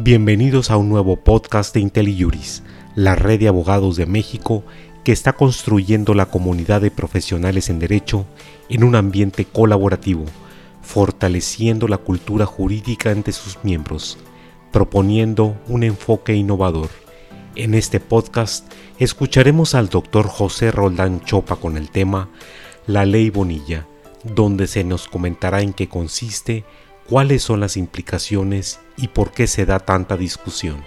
Bienvenidos a un nuevo podcast de IntelliJuris, la red de abogados de México que está construyendo la comunidad de profesionales en derecho en un ambiente colaborativo, fortaleciendo la cultura jurídica entre sus miembros, proponiendo un enfoque innovador. En este podcast escucharemos al doctor José Roldán Chopa con el tema La Ley Bonilla, donde se nos comentará en qué consiste, cuáles son las implicaciones y por qué se da tanta discusión.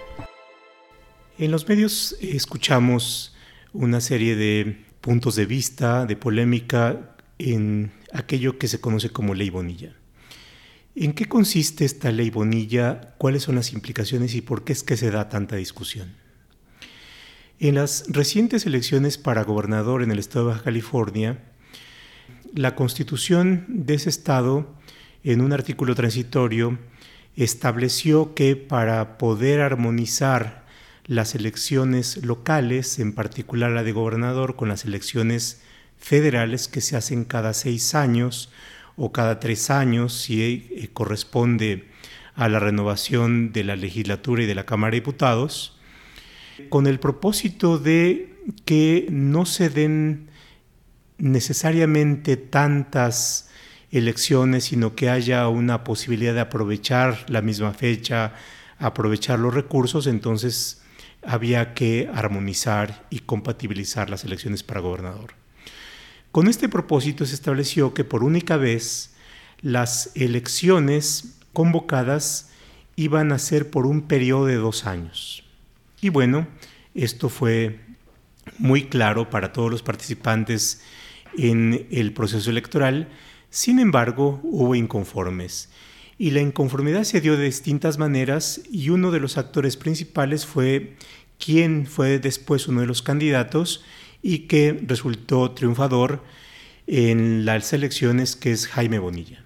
En los medios escuchamos una serie de puntos de vista, de polémica en aquello que se conoce como ley Bonilla. ¿En qué consiste esta ley Bonilla? ¿Cuáles son las implicaciones y por qué es que se da tanta discusión? En las recientes elecciones para gobernador en el estado de Baja California, la constitución de ese estado en un artículo transitorio, estableció que para poder armonizar las elecciones locales, en particular la de gobernador, con las elecciones federales que se hacen cada seis años o cada tres años, si eh, corresponde a la renovación de la legislatura y de la Cámara de Diputados, con el propósito de que no se den necesariamente tantas elecciones, sino que haya una posibilidad de aprovechar la misma fecha, aprovechar los recursos, entonces había que armonizar y compatibilizar las elecciones para gobernador. Con este propósito se estableció que por única vez las elecciones convocadas iban a ser por un periodo de dos años. Y bueno, esto fue muy claro para todos los participantes en el proceso electoral sin embargo, hubo inconformes, y la inconformidad se dio de distintas maneras y uno de los actores principales fue quien fue después uno de los candidatos y que resultó triunfador en las elecciones, que es Jaime Bonilla.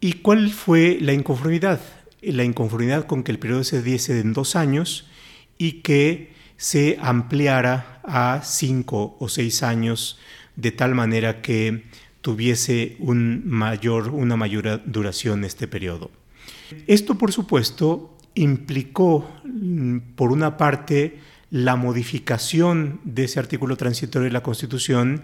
¿Y cuál fue la inconformidad? La inconformidad con que el periodo se diese en dos años y que se ampliara a cinco o seis años de tal manera que tuviese un mayor, una mayor duración este periodo. Esto, por supuesto, implicó, mm, por una parte, la modificación de ese artículo transitorio de la Constitución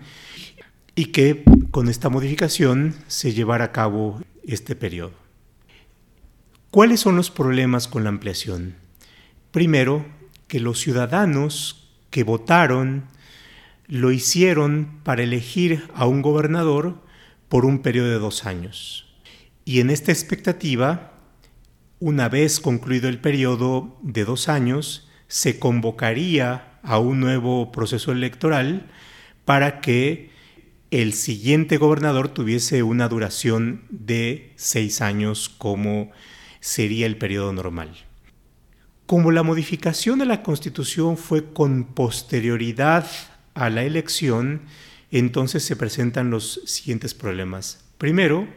y que con esta modificación se llevara a cabo este periodo. ¿Cuáles son los problemas con la ampliación? Primero, que los ciudadanos que votaron lo hicieron para elegir a un gobernador por un periodo de dos años. Y en esta expectativa, una vez concluido el periodo de dos años, se convocaría a un nuevo proceso electoral para que el siguiente gobernador tuviese una duración de seis años como sería el periodo normal. Como la modificación de la Constitución fue con posterioridad a la elección, entonces se presentan los siguientes problemas. Primero,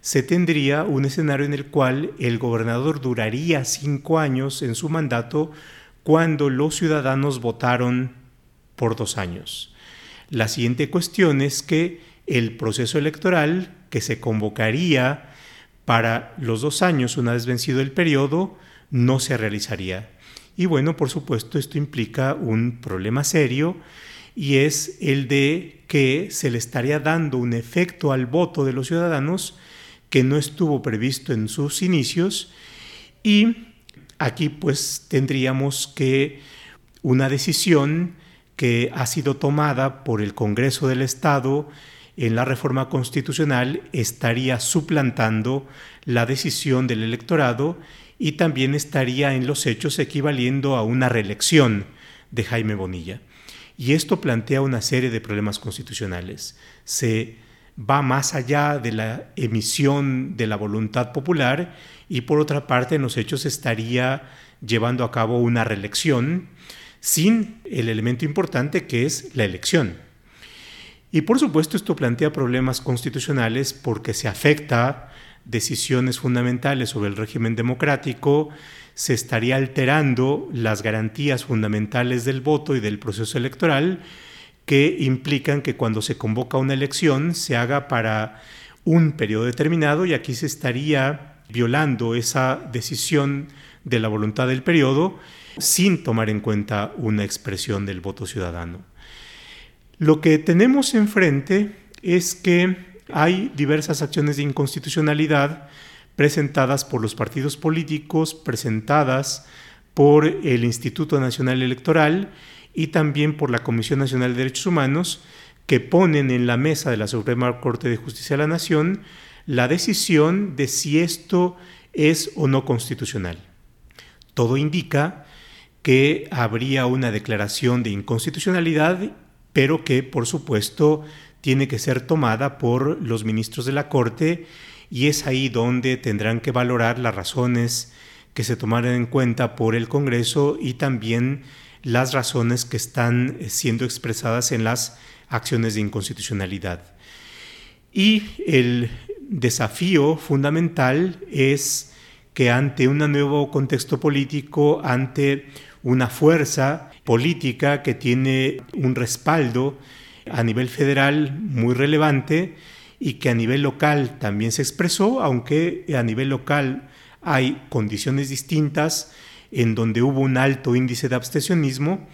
se tendría un escenario en el cual el gobernador duraría cinco años en su mandato cuando los ciudadanos votaron por dos años. La siguiente cuestión es que el proceso electoral que se convocaría para los dos años, una vez vencido el periodo, no se realizaría. Y bueno, por supuesto, esto implica un problema serio y es el de que se le estaría dando un efecto al voto de los ciudadanos que no estuvo previsto en sus inicios y aquí pues tendríamos que una decisión que ha sido tomada por el Congreso del Estado en la reforma constitucional estaría suplantando la decisión del electorado y también estaría en los hechos equivaliendo a una reelección de Jaime Bonilla. Y esto plantea una serie de problemas constitucionales. Se va más allá de la emisión de la voluntad popular y por otra parte en los hechos estaría llevando a cabo una reelección sin el elemento importante que es la elección. Y por supuesto esto plantea problemas constitucionales porque se afecta decisiones fundamentales sobre el régimen democrático, se estaría alterando las garantías fundamentales del voto y del proceso electoral que implican que cuando se convoca una elección se haga para un periodo determinado y aquí se estaría violando esa decisión de la voluntad del periodo sin tomar en cuenta una expresión del voto ciudadano. Lo que tenemos enfrente es que hay diversas acciones de inconstitucionalidad presentadas por los partidos políticos, presentadas por el Instituto Nacional Electoral y también por la Comisión Nacional de Derechos Humanos, que ponen en la mesa de la Suprema Corte de Justicia de la Nación la decisión de si esto es o no constitucional. Todo indica que habría una declaración de inconstitucionalidad, pero que por supuesto tiene que ser tomada por los ministros de la Corte y es ahí donde tendrán que valorar las razones que se tomaron en cuenta por el Congreso y también las razones que están siendo expresadas en las acciones de inconstitucionalidad. Y el desafío fundamental es que ante un nuevo contexto político, ante una fuerza política que tiene un respaldo a nivel federal muy relevante y que a nivel local también se expresó, aunque a nivel local hay condiciones distintas en donde hubo un alto índice de abstencionismo,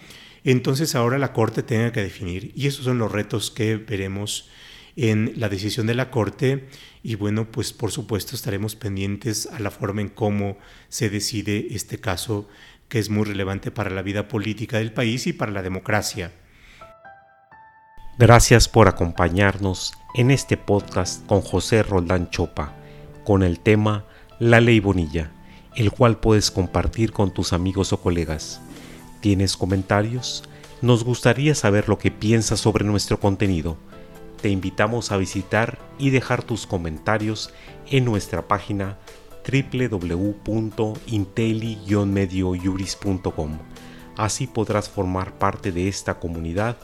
entonces ahora la Corte tenga que definir. Y esos son los retos que veremos en la decisión de la Corte y bueno, pues por supuesto estaremos pendientes a la forma en cómo se decide este caso que es muy relevante para la vida política del país y para la democracia. Gracias por acompañarnos en este podcast con José Roldán Chopa, con el tema La Ley Bonilla, el cual puedes compartir con tus amigos o colegas. ¿Tienes comentarios? Nos gustaría saber lo que piensas sobre nuestro contenido. Te invitamos a visitar y dejar tus comentarios en nuestra página www.inteli-mediojuris.com. Así podrás formar parte de esta comunidad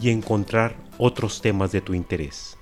y encontrar otros temas de tu interés.